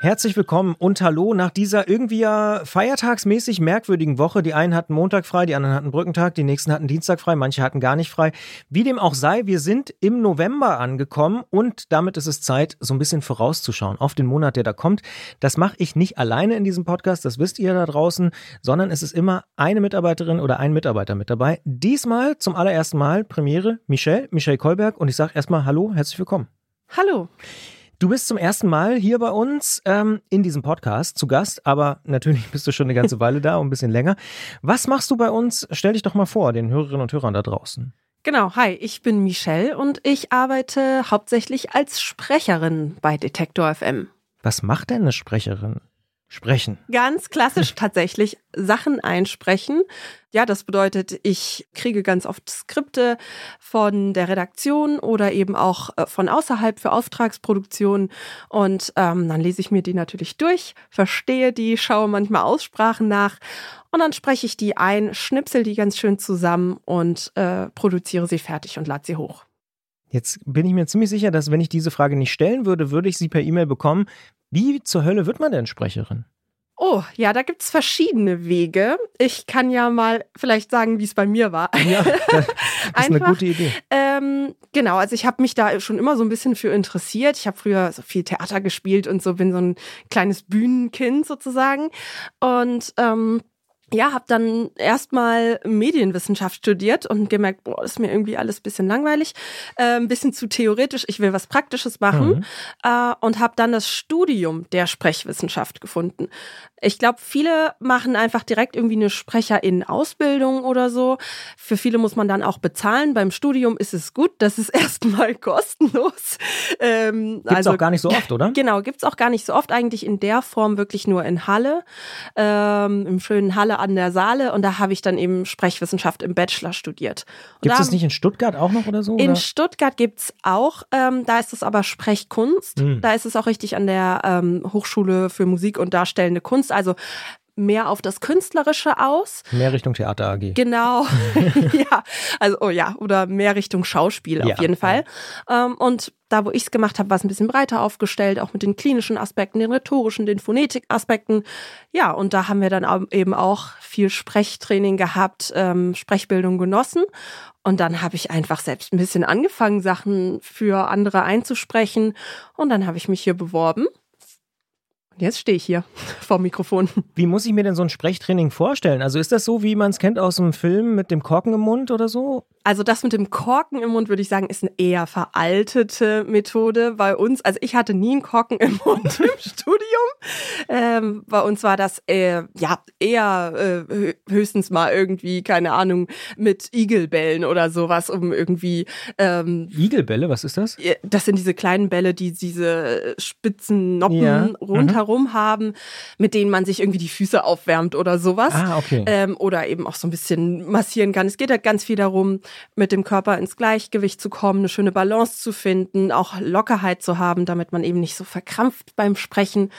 Herzlich willkommen und hallo nach dieser irgendwie ja feiertagsmäßig merkwürdigen Woche. Die einen hatten Montag frei, die anderen hatten Brückentag, die nächsten hatten Dienstag frei, manche hatten gar nicht frei. Wie dem auch sei, wir sind im November angekommen und damit ist es Zeit, so ein bisschen vorauszuschauen auf den Monat, der da kommt. Das mache ich nicht alleine in diesem Podcast, das wisst ihr da draußen, sondern es ist immer eine Mitarbeiterin oder ein Mitarbeiter mit dabei. Diesmal zum allerersten Mal Premiere Michelle, Michelle Kolberg und ich sage erstmal Hallo, herzlich willkommen. Hallo. Du bist zum ersten Mal hier bei uns ähm, in diesem Podcast zu Gast, aber natürlich bist du schon eine ganze Weile da und ein bisschen länger. Was machst du bei uns? Stell dich doch mal vor, den Hörerinnen und Hörern da draußen. Genau, hi, ich bin Michelle und ich arbeite hauptsächlich als Sprecherin bei Detektor FM. Was macht denn eine Sprecherin? Sprechen. Ganz klassisch tatsächlich Sachen einsprechen. Ja, das bedeutet, ich kriege ganz oft Skripte von der Redaktion oder eben auch äh, von außerhalb für Auftragsproduktionen und ähm, dann lese ich mir die natürlich durch, verstehe die, schaue manchmal Aussprachen nach und dann spreche ich die ein, schnipsel die ganz schön zusammen und äh, produziere sie fertig und lade sie hoch. Jetzt bin ich mir ziemlich sicher, dass wenn ich diese Frage nicht stellen würde, würde ich sie per E-Mail bekommen. Wie zur Hölle wird man denn Sprecherin? Oh, ja, da gibt's verschiedene Wege. Ich kann ja mal vielleicht sagen, wie es bei mir war. Ja, das ist Einfach, eine gute Idee. Ähm, genau, also ich habe mich da schon immer so ein bisschen für interessiert. Ich habe früher so viel Theater gespielt und so bin so ein kleines Bühnenkind sozusagen. Und ähm, ja, habe dann erstmal Medienwissenschaft studiert und gemerkt, boah, ist mir irgendwie alles bisschen langweilig, äh, ein bisschen zu theoretisch, ich will was Praktisches machen mhm. äh, und habe dann das Studium der Sprechwissenschaft gefunden. Ich glaube, viele machen einfach direkt irgendwie eine Sprecherin-Ausbildung oder so. Für viele muss man dann auch bezahlen. Beim Studium ist es gut, das ist erstmal kostenlos. Ähm, gibt's also, auch gar nicht so oft, oder? Genau, gibt's auch gar nicht so oft. Eigentlich in der Form wirklich nur in Halle, ähm, im schönen Halle an der Saale. Und da habe ich dann eben Sprechwissenschaft im Bachelor studiert. Gibt es das nicht in Stuttgart auch noch oder so? In oder? Stuttgart gibt's auch. Ähm, da ist es aber Sprechkunst. Mhm. Da ist es auch richtig an der ähm, Hochschule für Musik und Darstellende Kunst, also mehr auf das Künstlerische aus. Mehr Richtung Theater AG. Genau. ja, also oh ja, oder mehr Richtung Schauspiel ja, auf jeden Fall. Ja. Ähm, und da, wo ich es gemacht habe, war es ein bisschen breiter aufgestellt, auch mit den klinischen Aspekten, den rhetorischen, den Phonetikaspekten. Ja, und da haben wir dann eben auch viel Sprechtraining gehabt, ähm, Sprechbildung genossen. Und dann habe ich einfach selbst ein bisschen angefangen, Sachen für andere einzusprechen. Und dann habe ich mich hier beworben Jetzt stehe ich hier vor dem Mikrofon. Wie muss ich mir denn so ein Sprechtraining vorstellen? Also ist das so, wie man es kennt aus dem Film mit dem Korken im Mund oder so? Also das mit dem Korken im Mund würde ich sagen, ist eine eher veraltete Methode bei uns. Also ich hatte nie einen Korken im Mund im Studium. Ähm, bei uns war das äh, ja eher äh, höchstens mal irgendwie, keine Ahnung, mit Igelbällen oder sowas, um irgendwie. Ähm, Igelbälle, was ist das? Das sind diese kleinen Bälle, die diese spitzen Noppen ja. rundherum mhm. haben, mit denen man sich irgendwie die Füße aufwärmt oder sowas. Ah, okay. Ähm, oder eben auch so ein bisschen massieren kann. Es geht halt ganz viel darum, mit dem Körper ins Gleichgewicht zu kommen, eine schöne Balance zu finden, auch Lockerheit zu haben, damit man eben nicht so verkrampft beim Sprechen.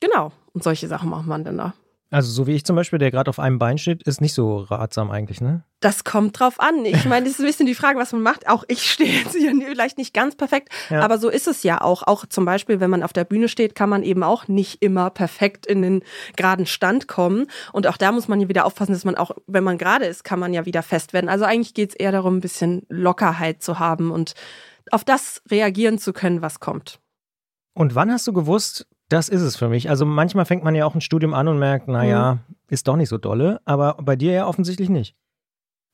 Genau. Und solche Sachen macht man dann da. Also so wie ich zum Beispiel, der gerade auf einem Bein steht, ist nicht so ratsam eigentlich, ne? Das kommt drauf an. Ich meine, das ist ein bisschen die Frage, was man macht. Auch ich stehe jetzt hier vielleicht nicht ganz perfekt, ja. aber so ist es ja auch. Auch zum Beispiel, wenn man auf der Bühne steht, kann man eben auch nicht immer perfekt in den geraden Stand kommen. Und auch da muss man ja wieder aufpassen, dass man auch, wenn man gerade ist, kann man ja wieder fest werden. Also eigentlich geht es eher darum, ein bisschen Lockerheit zu haben und auf das reagieren zu können, was kommt. Und wann hast du gewusst, das ist es für mich. Also manchmal fängt man ja auch ein Studium an und merkt, naja, mhm. ist doch nicht so dolle, aber bei dir ja offensichtlich nicht.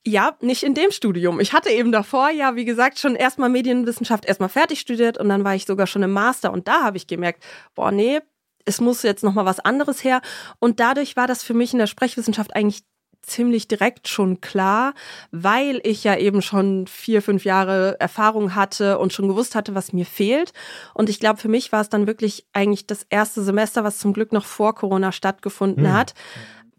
Ja, nicht in dem Studium. Ich hatte eben davor ja, wie gesagt, schon erstmal Medienwissenschaft erstmal fertig studiert und dann war ich sogar schon im Master und da habe ich gemerkt, boah, nee, es muss jetzt nochmal was anderes her und dadurch war das für mich in der Sprechwissenschaft eigentlich ziemlich direkt schon klar, weil ich ja eben schon vier, fünf Jahre Erfahrung hatte und schon gewusst hatte, was mir fehlt. Und ich glaube, für mich war es dann wirklich eigentlich das erste Semester, was zum Glück noch vor Corona stattgefunden hm. hat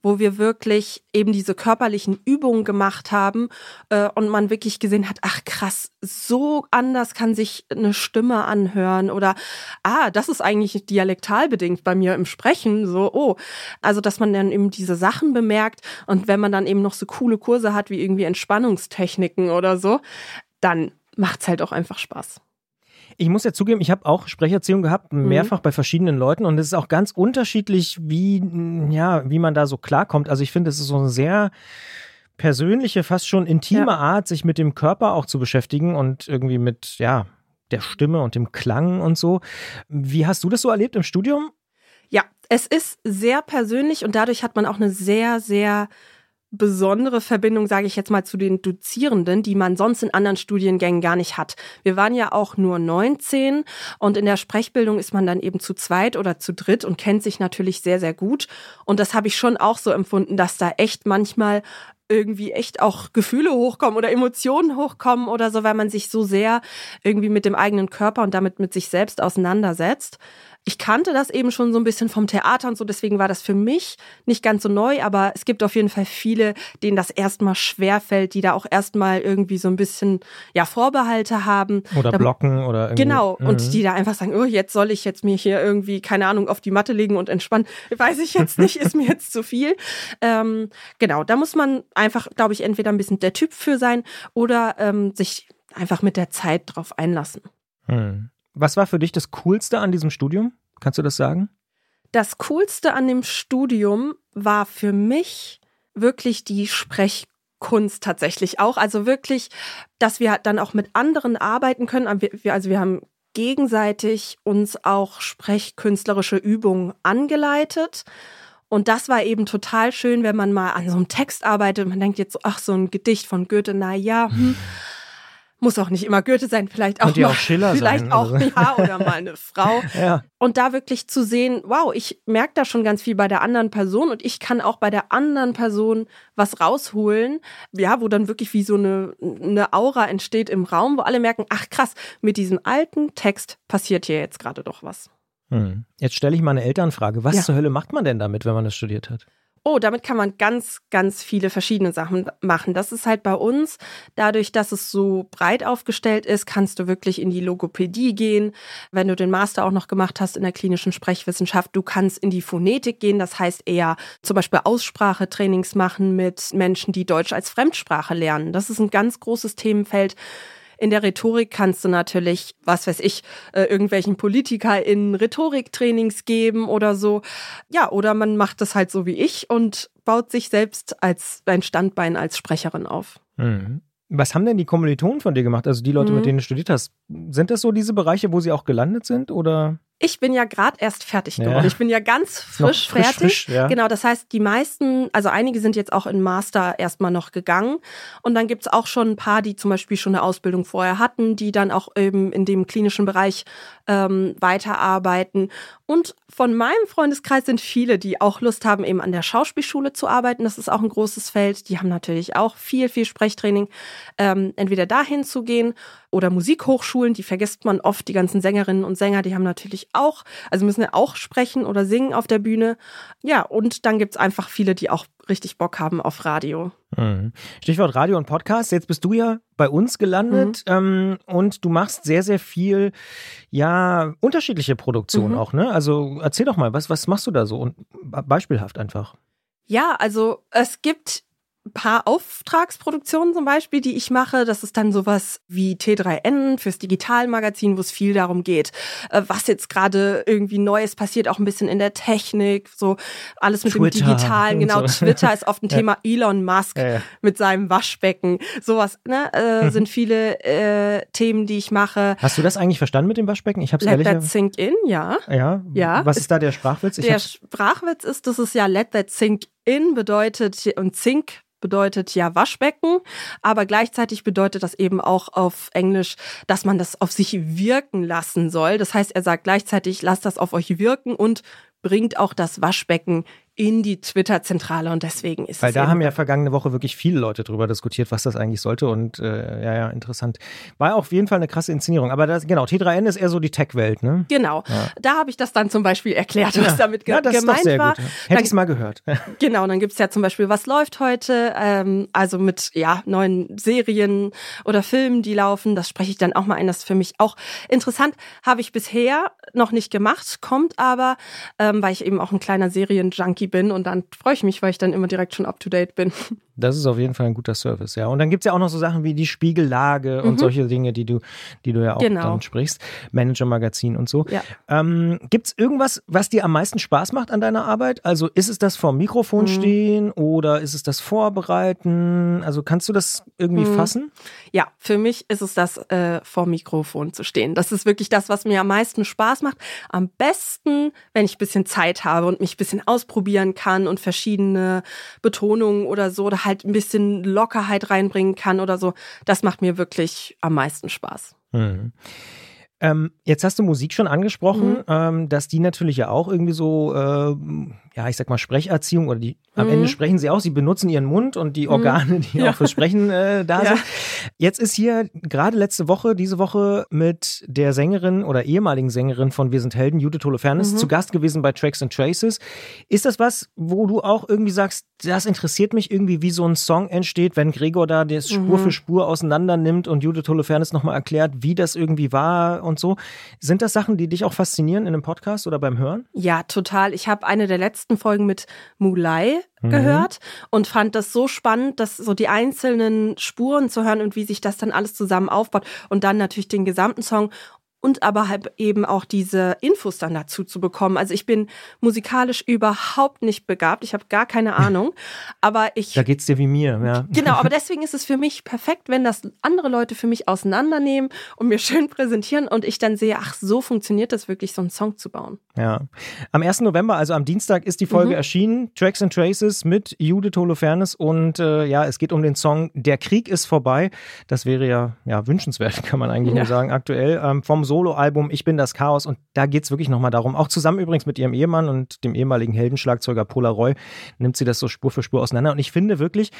wo wir wirklich eben diese körperlichen Übungen gemacht haben äh, und man wirklich gesehen hat, ach krass, so anders kann sich eine Stimme anhören oder ah, das ist eigentlich dialektal bedingt bei mir im Sprechen, so oh, also dass man dann eben diese Sachen bemerkt und wenn man dann eben noch so coole Kurse hat wie irgendwie Entspannungstechniken oder so, dann macht's halt auch einfach Spaß. Ich muss ja zugeben, ich habe auch Sprecherziehung gehabt, mhm. mehrfach mhm. bei verschiedenen Leuten und es ist auch ganz unterschiedlich, wie, ja, wie man da so klarkommt. Also ich finde, es ist so eine sehr persönliche, fast schon intime ja. Art, sich mit dem Körper auch zu beschäftigen und irgendwie mit, ja, der Stimme und dem Klang und so. Wie hast du das so erlebt im Studium? Ja, es ist sehr persönlich und dadurch hat man auch eine sehr, sehr besondere Verbindung, sage ich jetzt mal, zu den Dozierenden, die man sonst in anderen Studiengängen gar nicht hat. Wir waren ja auch nur 19 und in der Sprechbildung ist man dann eben zu zweit oder zu dritt und kennt sich natürlich sehr, sehr gut. Und das habe ich schon auch so empfunden, dass da echt manchmal irgendwie echt auch Gefühle hochkommen oder Emotionen hochkommen oder so, weil man sich so sehr irgendwie mit dem eigenen Körper und damit mit sich selbst auseinandersetzt ich kannte das eben schon so ein bisschen vom Theater und so, deswegen war das für mich nicht ganz so neu, aber es gibt auf jeden Fall viele, denen das erstmal schwerfällt, die da auch erstmal irgendwie so ein bisschen ja Vorbehalte haben. Oder da, blocken oder irgendwie. Genau, mhm. und die da einfach sagen, oh, jetzt soll ich jetzt mir hier irgendwie, keine Ahnung, auf die Matte legen und entspannen. Weiß ich jetzt nicht, ist mir jetzt zu viel. Ähm, genau, da muss man einfach, glaube ich, entweder ein bisschen der Typ für sein oder ähm, sich einfach mit der Zeit drauf einlassen. Mhm. Was war für dich das Coolste an diesem Studium? Kannst du das sagen? Das Coolste an dem Studium war für mich wirklich die Sprechkunst tatsächlich auch. Also wirklich, dass wir dann auch mit anderen arbeiten können. Also wir haben gegenseitig uns auch sprechkünstlerische Übungen angeleitet. Und das war eben total schön, wenn man mal an so einem Text arbeitet. Man denkt jetzt ach, so ein Gedicht von Goethe, na ja, hm. Muss auch nicht immer Goethe sein, vielleicht auch, mal, auch Schiller vielleicht sein, auch also. ja oder mal eine Frau. ja. Und da wirklich zu sehen, wow, ich merke da schon ganz viel bei der anderen Person und ich kann auch bei der anderen Person was rausholen, ja, wo dann wirklich wie so eine, eine Aura entsteht im Raum, wo alle merken, ach krass, mit diesem alten Text passiert hier jetzt gerade doch was. Hm. Jetzt stelle ich mal eine Elternfrage. Was ja. zur Hölle macht man denn damit, wenn man das studiert hat? Oh, damit kann man ganz, ganz viele verschiedene Sachen machen. Das ist halt bei uns, dadurch, dass es so breit aufgestellt ist, kannst du wirklich in die Logopädie gehen. Wenn du den Master auch noch gemacht hast in der klinischen Sprechwissenschaft, du kannst in die Phonetik gehen. Das heißt eher zum Beispiel Aussprachetrainings machen mit Menschen, die Deutsch als Fremdsprache lernen. Das ist ein ganz großes Themenfeld in der Rhetorik kannst du natürlich, was weiß ich, äh, irgendwelchen PolitikerInnen Rhetoriktrainings geben oder so. Ja, oder man macht das halt so wie ich und baut sich selbst als ein Standbein als Sprecherin auf. Mhm. Was haben denn die Kommilitonen von dir gemacht? Also die Leute, mhm. mit denen du studiert hast. Sind das so diese Bereiche, wo sie auch gelandet sind oder? Ich bin ja gerade erst fertig geworden. Ja. Ich bin ja ganz frisch, frisch fertig. Frisch, ja. Genau, das heißt, die meisten, also einige sind jetzt auch in Master erstmal noch gegangen. Und dann gibt's auch schon ein paar, die zum Beispiel schon eine Ausbildung vorher hatten, die dann auch eben in dem klinischen Bereich ähm, weiterarbeiten. Und von meinem Freundeskreis sind viele, die auch Lust haben, eben an der Schauspielschule zu arbeiten. Das ist auch ein großes Feld. Die haben natürlich auch viel, viel Sprechtraining. Ähm, entweder dahin zu gehen oder Musikhochschulen, die vergisst man oft, die ganzen Sängerinnen und Sänger, die haben natürlich auch, also müssen ja auch sprechen oder singen auf der Bühne. Ja, und dann gibt's einfach viele, die auch richtig Bock haben auf Radio. Mhm. Stichwort Radio und Podcast. Jetzt bist du ja bei uns gelandet mhm. ähm, und du machst sehr, sehr viel, ja, unterschiedliche Produktionen mhm. auch, ne? Also erzähl doch mal, was, was machst du da so? Und beispielhaft einfach. Ja, also es gibt paar Auftragsproduktionen zum Beispiel, die ich mache. Das ist dann sowas wie T3N fürs Digitalmagazin, wo es viel darum geht, äh, was jetzt gerade irgendwie Neues passiert, auch ein bisschen in der Technik, so alles mit Twitter dem Digitalen. Genau, so. Twitter ist oft ein ja. Thema. Elon Musk ja, ja. mit seinem Waschbecken, sowas ne, äh, mhm. sind viele äh, Themen, die ich mache. Hast du das eigentlich verstanden mit dem Waschbecken? Ich habe es ehrlich. Let that sink in, ja. Ja. Ja. Was ist da der Sprachwitz? Ich der Sprachwitz ist, dass es ja Let that sink in bedeutet und Zink bedeutet ja Waschbecken, aber gleichzeitig bedeutet das eben auch auf Englisch, dass man das auf sich wirken lassen soll. Das heißt, er sagt gleichzeitig, lasst das auf euch wirken und bringt auch das Waschbecken in die Twitter-Zentrale und deswegen ist Weil es. da eben- haben ja vergangene Woche wirklich viele Leute drüber diskutiert, was das eigentlich sollte und äh, ja, ja, interessant. War auf jeden Fall eine krasse Inszenierung. Aber das, genau, T3N ist eher so die Tech-Welt, ne? Genau, da habe ich das dann zum Beispiel erklärt, was damit ge Ja, das ist doch gemeint sehr war. gut. Hätte ich es mal gehört. Genau, dann gibt's ja zum Beispiel, was läuft heute, ähm, also mit ja neuen Serien oder Filmen, die laufen. Das spreche ich dann auch mal ein. Das ist für mich auch interessant. Habe ich bisher noch nicht gemacht, kommt aber, ähm, weil ich eben auch ein kleiner Serienjunkie bin und dann freue ich mich, weil ich dann immer direkt schon up to date bin. Das ist auf jeden Fall ein guter Service, ja. Und dann gibt's ja auch noch so Sachen wie die Spiegellage und solche Dinge, die du, die du ja auch Mhm. Genau. dann sprichst. Manager-Magazin und so. Ja. Ähm, gibt's irgendwas, was dir am meisten Spaß macht an deiner Arbeit? Also ist es das vor dem Mikrofon Mhm. stehen oder ist es das Vorbereiten? Also kannst du das irgendwie Mhm. fassen? Ja, für mich ist es das, äh, vor Mikrofon zu stehen. Das ist wirklich das, was mir am meisten Spaß macht. Am besten, wenn ich ein bisschen Zeit habe und mich ein bisschen ausprobieren kann und verschiedene Betonungen oder so oder halt ein bisschen Lockerheit reinbringen kann oder so. Das macht mir wirklich am meisten Spaß. Mhm. Ähm, jetzt hast du Musik schon angesprochen, Mhm. ähm, dass die natürlich ja auch irgendwie so, äh, ja, ich sag mal Sprecherziehung oder die, am Mhm. Ende sprechen sie auch, sie benutzen ihren Mund und die Organe, die Ja. auch fürs Sprechen äh, da Ja. sind. Jetzt ist hier gerade letzte Woche, diese Woche mit der Sängerin oder ehemaligen Sängerin von Wir sind Helden, Judith Holofernes, Mhm. zu Gast gewesen bei Tracks and Traces. Ist das was, wo du auch irgendwie sagst, das interessiert mich irgendwie, wie so ein Song entsteht, wenn Gregor da das Spur Mhm. für Spur auseinander nimmt und Judith Holofernes nochmal erklärt, wie das irgendwie war und so. Sind das Sachen, die dich auch faszinieren in einem Podcast oder beim Hören? Ja, total. Ich habe eine der letzten Folgen mit Mulai Mhm. gehört und fand das so spannend, dass so die einzelnen Spuren zu hören und wie sich das dann alles zusammen aufbaut und dann natürlich den gesamten Song und aber halt eben auch diese Infos dann dazu zu bekommen. Also ich bin musikalisch überhaupt nicht begabt, ich habe gar keine Ahnung, aber ich Da geht's dir wie mir, ja. Genau, aber deswegen ist es für mich perfekt, wenn das andere Leute für mich auseinandernehmen und mir schön präsentieren und ich dann sehe, ach, so funktioniert das wirklich, so einen Song zu bauen. Ja. Am 1. November, also am Dienstag, ist die Folge Mhm. erschienen. Tracks and Traces mit Judith Holofernes. Und äh, ja, es geht um den Song Der Krieg ist vorbei. Das wäre ja, ja wünschenswert, kann man eigentlich Ja. nur sagen, aktuell. Ähm, vom Soloalbum Ich bin das Chaos. Und da geht's wirklich nochmal darum, auch zusammen übrigens mit ihrem Ehemann und dem ehemaligen Heldenschlagzeuger Pola Roy, nimmt sie das so Spur für Spur auseinander. Und ich finde wirklich,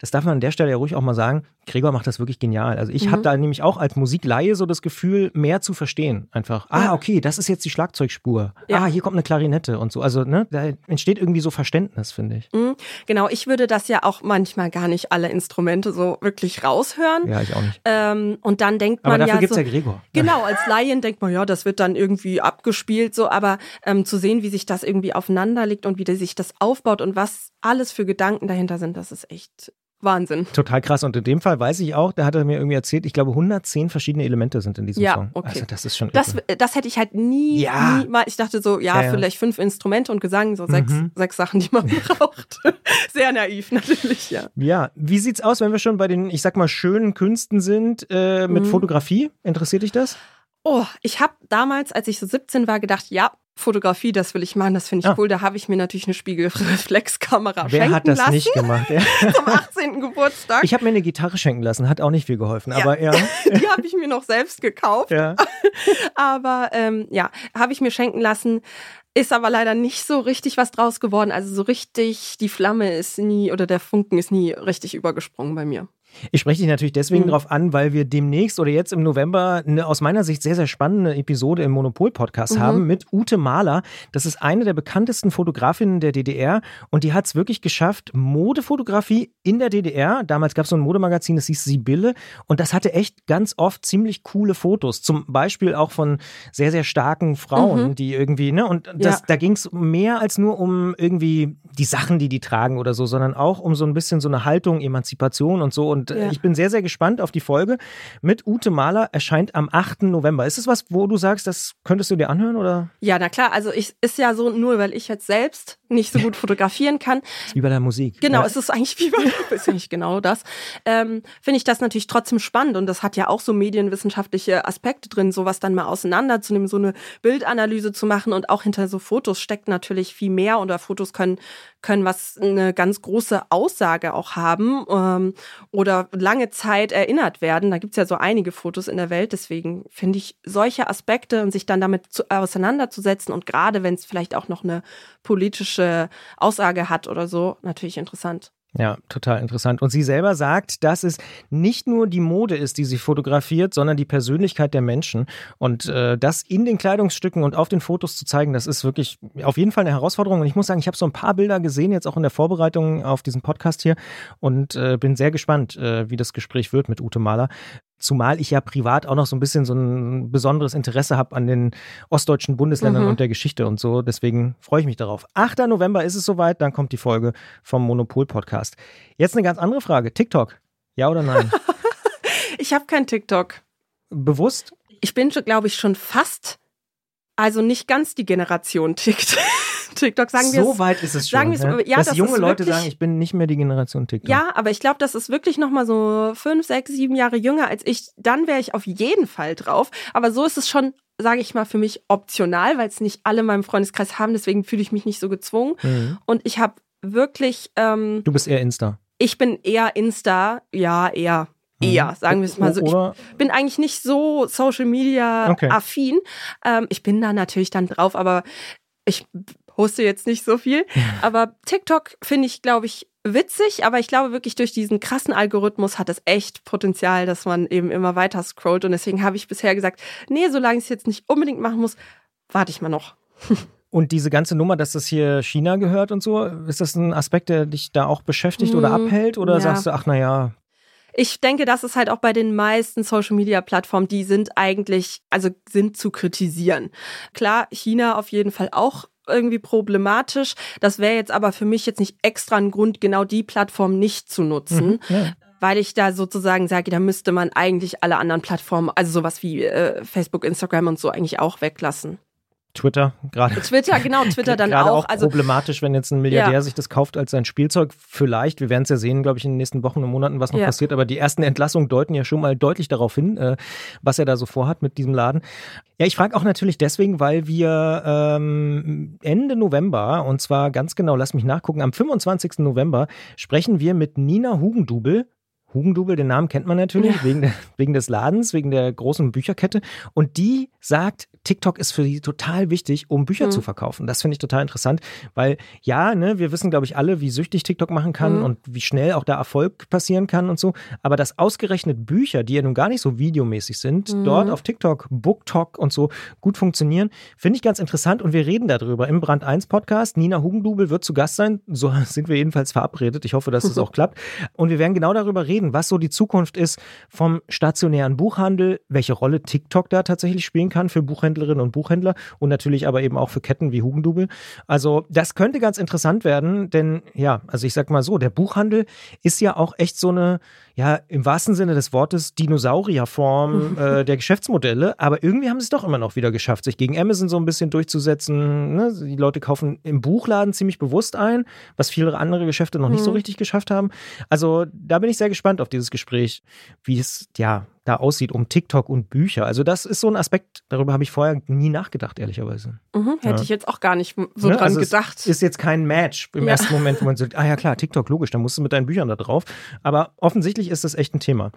das darf man an der Stelle ja ruhig auch mal sagen, Gregor macht das wirklich genial. Also ich Mhm. habe da nämlich auch als Musikleihe so das Gefühl, mehr zu verstehen. Einfach, ah, okay, das ist jetzt die Schlagzeugspur. Ja. Ah, hier kommt eine Klarinette und so. Also, ne, da entsteht irgendwie so Verständnis, finde ich. Mhm. Genau, ich würde das ja auch manchmal gar nicht alle Instrumente so wirklich raushören. Ja, ich auch nicht. Ähm, und dann denkt Aber man dafür ja gibt's so, ja Gregor. Genau, als Laien denkt man, ja, das wird dann irgendwie abgespielt, so, aber ähm, zu sehen, wie sich das irgendwie aufeinander liegt und wie sich das aufbaut und was alles für Gedanken dahinter sind, das ist echt Wahnsinn. Total krass. Und in dem Fall weiß ich auch, da hat er mir irgendwie erzählt, ich glaube, 110 verschiedene Elemente sind in diesem Ja, Song. okay. Also, das ist schon. Das, irre. das hätte ich halt nie, Ja. nie mal. Ich dachte so, ja, Ja, vielleicht fünf Instrumente und Gesang, so sechs, Mhm. sechs Sachen, die man braucht. Sehr naiv, natürlich, ja. Ja, wie sieht's aus, wenn wir schon bei den, ich sag mal, schönen Künsten sind, äh, mit Mhm. Fotografie? Interessiert dich das? Oh, ich habe damals, als ich so 17 war, gedacht, ja, Fotografie, das will ich machen, das finde ich Ah. cool. Da habe ich mir natürlich eine Spiegelreflexkamera Wer schenken hat das lassen nicht gemacht? Ja. zum 18. Geburtstag. Ich habe mir eine Gitarre schenken lassen, hat auch nicht viel geholfen, Ja. aber ja. Die habe ich mir noch selbst gekauft. ja. Aber ähm, ja, habe ich mir schenken lassen. Ist aber leider nicht so richtig was draus geworden. Also so richtig, die Flamme ist nie oder der Funken ist nie richtig übergesprungen bei mir. Ich spreche dich natürlich deswegen Mhm. drauf an, weil wir demnächst oder jetzt im November eine aus meiner Sicht sehr, sehr spannende Episode im Monopol-Podcast Mhm. haben mit Ute Mahler. Das ist eine der bekanntesten Fotografinnen der DDR und die hat es wirklich geschafft, Modefotografie in der DDR. Damals gab es so ein Modemagazin, das hieß Sibylle und das hatte echt ganz oft ziemlich coole Fotos. Zum Beispiel auch von sehr, sehr starken Frauen, Mhm. die irgendwie, ne, und das, Ja. da ging es mehr als nur um irgendwie die Sachen, die die tragen oder so, sondern auch um so ein bisschen so eine Haltung, Emanzipation und so. Und äh, Ja. ich bin sehr, sehr gespannt auf die Folge mit Ute Mahler. Erscheint am 8. November. Ist es was, wo du sagst, das könntest du dir anhören oder Ja, na klar, also ich ist ja so, nur weil ich jetzt selbst nicht so gut fotografieren kann, wie bei der Musik? Genau, Ja. es ist eigentlich wie bei ist eigentlich genau das. Ähm, Finde ich das natürlich trotzdem spannend und das hat ja auch so medienwissenschaftliche Aspekte drin, sowas dann mal auseinanderzunehmen, so eine Bildanalyse zu machen und auch hinter so Fotos steckt natürlich viel mehr oder Fotos können können was eine ganz große Aussage auch haben ähm, oder lange Zeit erinnert werden. Da gibt's ja so einige Fotos in der Welt, deswegen finde ich solche Aspekte und sich dann damit zu, auseinanderzusetzen und gerade wenn es vielleicht auch noch eine politische politische Aussage hat oder so, natürlich interessant. Ja, total interessant. Und sie selber sagt, dass es nicht nur die Mode ist, die sie fotografiert, sondern die Persönlichkeit der Menschen. Und äh, das in den Kleidungsstücken und auf den Fotos zu zeigen, das ist wirklich auf jeden Fall eine Herausforderung. Und ich muss sagen, ich habe so ein paar Bilder gesehen, jetzt auch in der Vorbereitung auf diesen Podcast hier und äh, bin sehr gespannt, äh, wie das Gespräch wird mit Ute Mahler. Zumal ich ja privat auch noch so ein bisschen so ein besonderes Interesse habe an den ostdeutschen Bundesländern mhm. und der Geschichte und so. Deswegen freue ich mich darauf. 8. November ist es soweit, dann kommt die Folge vom Monopol-Podcast. Jetzt eine ganz andere Frage. TikTok, ja oder nein? ich habe kein TikTok. Bewusst? Ich bin, glaube ich, schon fast, also nicht ganz die Generation TikTok. TikTok, sagen wir So weit ist es schon. Sagen ne? ja, Dass das junge Leute wirklich, sagen, ich bin nicht mehr die Generation TikTok. Ja, aber ich glaube, das ist wirklich noch mal so fünf, sechs, sieben Jahre jünger als ich. Dann wäre ich auf jeden Fall drauf. Aber so ist es schon, sage ich mal, für mich optional, weil es nicht alle in meinem Freundeskreis haben. Deswegen fühle ich mich nicht so gezwungen. Mhm. Und ich habe wirklich. Ähm, Du bist eher Insta. ich bin eher Insta, ja, eher. Eher, sagen wir es mal so. Ich bin eigentlich nicht so Social Media Okay. affin. Ähm, ich bin da natürlich dann drauf, aber ich poste jetzt nicht so viel. Aber TikTok finde ich, glaube ich, witzig, aber ich glaube wirklich durch diesen krassen Algorithmus hat es echt Potenzial, dass man eben immer weiter scrollt. Und deswegen habe ich bisher gesagt, nee, solange ich es jetzt nicht unbedingt machen muss, warte ich mal noch. Und diese ganze Nummer, dass das hier China gehört und so, ist das ein Aspekt, der dich da auch beschäftigt oder Hm, abhält? Oder ja. sagst du, ach naja, Ich denke, das ist halt auch bei den meisten Social Media Plattformen, die sind eigentlich, also sind zu kritisieren. Klar, China auf jeden Fall auch irgendwie problematisch. Das wäre jetzt aber für mich jetzt nicht extra ein Grund, genau die Plattform nicht zu nutzen. ja. Weil ich da sozusagen sage, da müsste man eigentlich alle anderen Plattformen, also sowas wie äh, Facebook, Instagram und so eigentlich auch weglassen. Twitter gerade. Twitter, genau, Twitter dann auch. auch Also problematisch, wenn jetzt ein Milliardär Ja. sich das kauft als sein Spielzeug. Vielleicht, wir werden es ja sehen, glaube ich, in den nächsten Wochen und Monaten, was noch Ja. passiert. Aber die ersten Entlassungen deuten ja schon mal deutlich darauf hin, äh, was er da so vorhat mit diesem Laden. Ja, ich frage auch natürlich deswegen, weil wir ähm, Ende November, und zwar ganz genau, lass mich nachgucken, am 25. November sprechen wir mit Nina Hugendubel. Hugendubel, den Namen kennt man natürlich, Ja. wegen, der, wegen des Ladens, wegen der großen Bücherkette. Und die sagt, TikTok ist für sie total wichtig, um Bücher Mhm. zu verkaufen. Das finde ich total interessant, weil ja, ne, wir wissen, glaube ich, alle, wie süchtig TikTok machen kann Mhm. und wie schnell auch da Erfolg passieren kann und so. Aber dass ausgerechnet Bücher, die ja nun gar nicht so videomäßig sind, Mhm. dort auf TikTok, BookTok und so gut funktionieren, finde ich ganz interessant und wir reden darüber im Brand 1 Podcast. Nina Hugendubel wird zu Gast sein, so sind wir jedenfalls verabredet. Ich hoffe, dass es auch klappt. Und wir werden genau darüber reden, was so die Zukunft ist vom stationären Buchhandel, welche Rolle TikTok da tatsächlich spielen kann für Buchhändlerinnen und Buchhändler und natürlich aber eben auch für Ketten wie Hugendubel. Also das könnte ganz interessant werden, denn ja, also ich sag mal so, der Buchhandel ist ja auch echt so eine, ja, im wahrsten Sinne des Wortes Dinosaurierform äh, der Geschäftsmodelle, aber irgendwie haben sie es doch immer noch wieder geschafft, sich gegen Amazon so ein bisschen durchzusetzen. Ne? Die Leute kaufen im Buchladen ziemlich bewusst ein, was viele andere Geschäfte noch nicht so Mhm. richtig geschafft haben. Also da bin ich sehr gespannt auf dieses Gespräch, wie es ja da aussieht um TikTok und Bücher. Also das ist so ein Aspekt, darüber habe ich vorher nie nachgedacht, ehrlicherweise. mhm, hätte Ja. ich jetzt auch gar nicht so Ne? dran Also es gedacht. Ist jetzt kein Match im Ja. ersten Moment, wo man sagt, ah ja klar, TikTok, logisch, dann musst du mit deinen Büchern da drauf. Aber offensichtlich ist das echt ein Thema.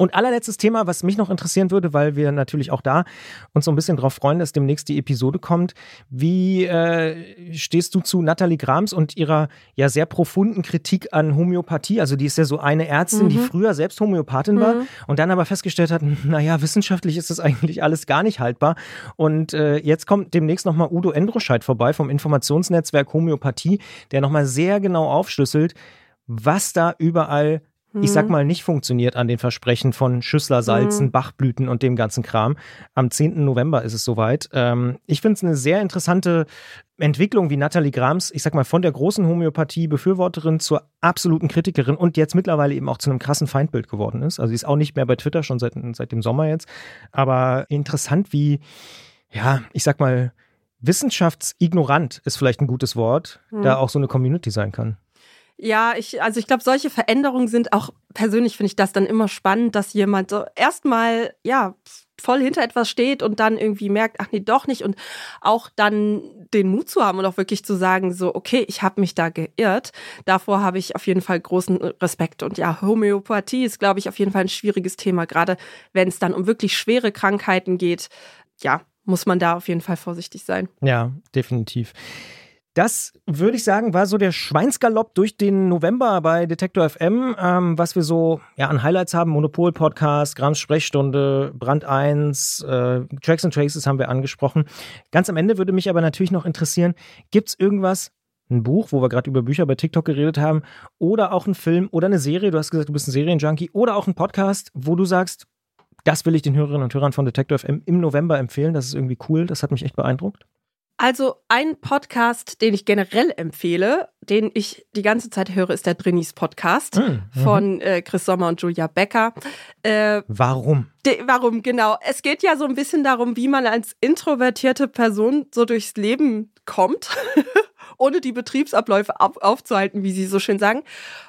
Und allerletztes Thema, was mich noch interessieren würde, weil wir natürlich auch da uns so ein bisschen drauf freuen, dass demnächst die Episode kommt. Wie äh, stehst du zu Nathalie Grams und ihrer ja sehr profunden Kritik an Homöopathie? Also die ist ja so eine Ärztin, die Mhm. früher selbst Homöopathin war Mhm. und dann aber festgestellt hat, naja, wissenschaftlich ist das eigentlich alles gar nicht haltbar. Und äh, jetzt kommt demnächst nochmal Udo Endroscheid vorbei vom Informationsnetzwerk Homöopathie, der nochmal sehr genau aufschlüsselt, was da überall ich sag Mhm. mal, nicht funktioniert an den Versprechen von Schüsslersalzen, Mhm. Bachblüten und dem ganzen Kram. Am 10. November ist es soweit. Ähm, ich finde es eine sehr interessante Entwicklung, wie Nathalie Grams, ich sag mal, von der großen Homöopathie-Befürworterin zur absoluten Kritikerin und jetzt mittlerweile eben auch zu einem krassen Feindbild geworden ist. Also sie ist auch nicht mehr bei Twitter, schon seit, seit dem Sommer jetzt. Aber interessant, wie, ja, ich sag mal, wissenschaftsignorant ist vielleicht ein gutes Wort, Mhm. da auch so eine Community sein kann. Ja, ich, also ich glaube, solche Veränderungen sind auch, persönlich finde ich das dann immer spannend, dass jemand so erstmal, ja, voll hinter etwas steht und dann irgendwie merkt, ach nee, doch nicht und auch dann den Mut zu haben und auch wirklich zu sagen, so, okay, ich habe mich da geirrt. Davor habe ich auf jeden Fall großen Respekt. Und ja, Homöopathie ist, glaube ich, auf jeden Fall ein schwieriges Thema, gerade wenn es dann um wirklich schwere Krankheiten geht. Ja, muss man da auf jeden Fall vorsichtig sein. Ja, definitiv. Das würde ich sagen, war so der Schweinsgalopp durch den November bei Detektor FM, ähm, was wir so ja, an Highlights haben. Monopol-Podcast, Grams Sprechstunde, Brand 1, äh, Tracks and Traces haben wir angesprochen. Ganz am Ende würde mich aber natürlich noch interessieren, gibt es irgendwas, ein Buch, wo wir gerade über Bücher bei TikTok geredet haben, oder auch ein Film oder eine Serie, du hast gesagt, du bist ein Serienjunkie, oder auch ein Podcast, wo du sagst, das will ich den Hörerinnen und Hörern von Detektor FM im November empfehlen. Das ist irgendwie cool. Das hat mich echt beeindruckt. Also ein Podcast, den ich generell empfehle, den ich die ganze Zeit höre, ist der Drinis Podcast mhm. von äh, Chris Sommer und Julia Becker. Äh, warum? De, warum, genau. Es geht ja so ein bisschen darum, wie man als introvertierte Person so durchs Leben kommt. ohne die Betriebsabläufe auf, aufzuhalten, wie Sie so schön sagen.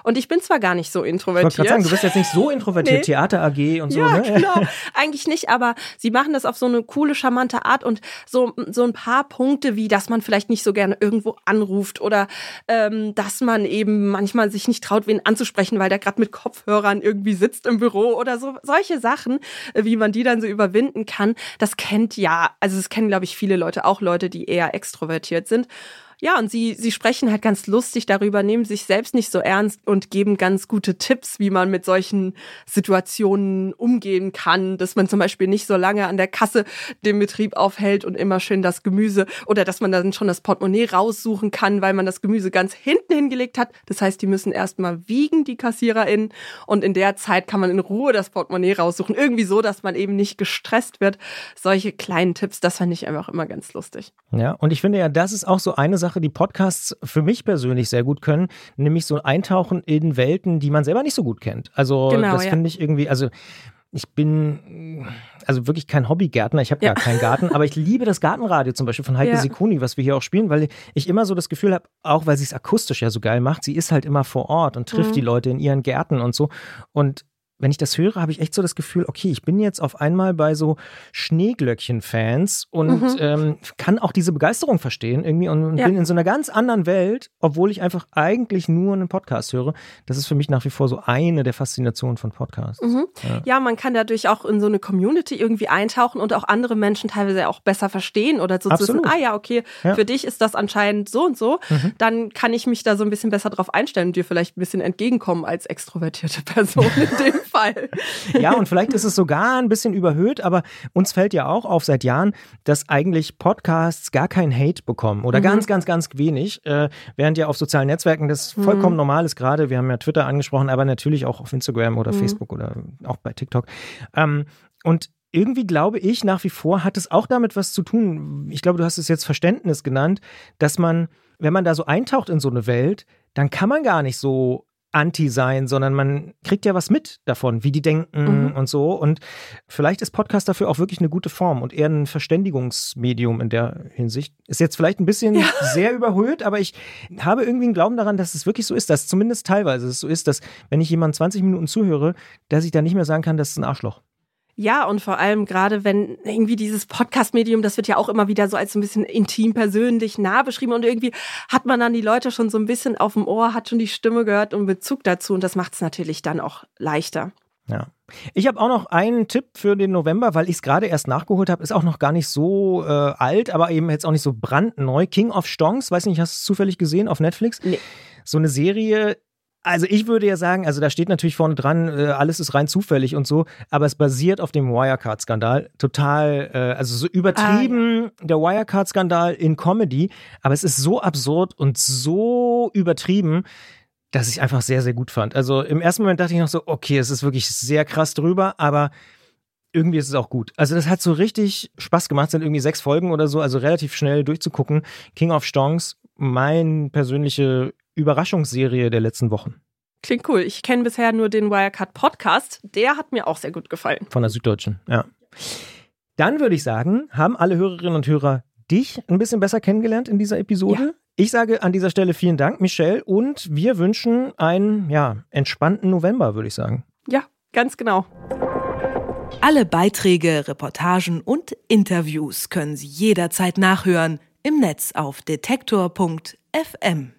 Und ich bin zwar gar nicht so introvertiert. Ich wollte sagen, du bist jetzt nicht so introvertiert, nee. Theater AG und so, ja, ne? genau. Eigentlich nicht, aber Sie machen das auf so eine coole, charmante Art und so, so ein paar Punkte, wie dass man vielleicht nicht so gerne irgendwo anruft oder ähm, dass man eben manchmal sich nicht traut, wen anzusprechen, weil der gerade mit Kopfhörern irgendwie sitzt im Büro oder so. Solche Sachen, wie man die dann so überwinden kann, das kennt ja, also das kennen, glaube ich, viele Leute, auch Leute, die eher extrovertiert sind. Ja, und sie, sie sprechen halt ganz lustig darüber, nehmen sich selbst nicht so ernst und geben ganz gute Tipps, wie man mit solchen Situationen umgehen kann, dass man zum Beispiel nicht so lange an der Kasse den Betrieb aufhält und immer schön das Gemüse oder dass man dann schon das Portemonnaie raussuchen kann, weil man das Gemüse ganz hinten hingelegt hat. Das heißt, die müssen erstmal wiegen, die KassiererInnen, und in der Zeit kann man in Ruhe das Portemonnaie raussuchen. Irgendwie so, dass man eben nicht gestresst wird. Solche kleinen Tipps, das fand ich einfach immer ganz lustig. Ja, und ich finde ja, das ist auch so eine Sache, Sache, die Podcasts für mich persönlich sehr gut können, nämlich so eintauchen in Welten, die man selber nicht so gut kennt. Also genau, das ja. finde ich irgendwie, also ich bin also wirklich kein Hobbygärtner, ich habe ja. gar keinen Garten, aber ich liebe das Gartenradio zum Beispiel von Heike ja. Sikuni, was wir hier auch spielen, weil ich immer so das Gefühl habe, auch weil sie es akustisch ja so geil macht, sie ist halt immer vor Ort und trifft mhm. die Leute in ihren Gärten und so. Und wenn ich das höre, habe ich echt so das Gefühl, okay, ich bin jetzt auf einmal bei so Schneeglöckchen-Fans und mhm. ähm, kann auch diese Begeisterung verstehen irgendwie und ja. bin in so einer ganz anderen Welt, obwohl ich einfach eigentlich nur einen Podcast höre. Das ist für mich nach wie vor so eine der Faszinationen von Podcasts. Mhm. Ja. ja. man kann dadurch auch in so eine Community irgendwie eintauchen und auch andere Menschen teilweise auch besser verstehen oder so zu wissen, ah ja, okay, ja. für dich ist das anscheinend so und so. Mhm. Dann kann ich mich da so ein bisschen besser drauf einstellen und dir vielleicht ein bisschen entgegenkommen als extrovertierte Person in dem Fall. Ja, und vielleicht ist es sogar ein bisschen überhöht, aber uns fällt ja auch auf seit Jahren, dass eigentlich Podcasts gar keinen Hate bekommen oder mhm. ganz, ganz, ganz wenig, äh, während ja auf sozialen Netzwerken das mhm. vollkommen normal ist gerade. Wir haben ja Twitter angesprochen, aber natürlich auch auf Instagram oder mhm. Facebook oder auch bei TikTok. Ähm, und irgendwie glaube ich nach wie vor hat es auch damit was zu tun. Ich glaube, du hast es jetzt Verständnis genannt, dass man, wenn man da so eintaucht in so eine Welt, dann kann man gar nicht so anti sein, sondern man kriegt ja was mit davon, wie die denken mhm. und so. Und vielleicht ist Podcast dafür auch wirklich eine gute Form und eher ein Verständigungsmedium in der Hinsicht. Ist jetzt vielleicht ein bisschen ja. sehr überhöht, aber ich habe irgendwie einen Glauben daran, dass es wirklich so ist, dass zumindest teilweise es so ist, dass wenn ich jemand 20 Minuten zuhöre, dass ich da nicht mehr sagen kann, das ist ein Arschloch. Ja, und vor allem gerade wenn irgendwie dieses Podcast-Medium, das wird ja auch immer wieder so als so ein bisschen intim, persönlich, nah beschrieben und irgendwie hat man dann die Leute schon so ein bisschen auf dem Ohr, hat schon die Stimme gehört und Bezug dazu und das macht es natürlich dann auch leichter. Ja. Ich habe auch noch einen Tipp für den November, weil ich es gerade erst nachgeholt habe. Ist auch noch gar nicht so äh, alt, aber eben jetzt auch nicht so brandneu. King of Stonks, weiß nicht, hast du es zufällig gesehen auf Netflix? Nee. So eine Serie, also ich würde ja sagen, also da steht natürlich vorne dran, äh, alles ist rein zufällig und so, aber es basiert auf dem Wirecard-Skandal. Total, äh, also so übertrieben ah, ja. der Wirecard-Skandal in Comedy, aber es ist so absurd und so übertrieben, dass ich einfach sehr, sehr gut fand. Also im ersten Moment dachte ich noch so, okay, es ist wirklich sehr krass drüber, aber irgendwie ist es auch gut. Also das hat so richtig Spaß gemacht, sind irgendwie sechs Folgen oder so, also relativ schnell durchzugucken. King of Stonks, mein persönliche Überraschungsserie der letzten Wochen. Klingt cool. Ich kenne bisher nur den Wirecard Podcast. Der hat mir auch sehr gut gefallen. Von der Süddeutschen, ja. Dann würde ich sagen, haben alle Hörerinnen und Hörer dich ein bisschen besser kennengelernt in dieser Episode. Ja. Ich sage an dieser Stelle vielen Dank, Michelle, und wir wünschen einen ja, entspannten November, würde ich sagen. Ja, ganz genau. Alle Beiträge, Reportagen und Interviews können Sie jederzeit nachhören im Netz auf detektor.fm.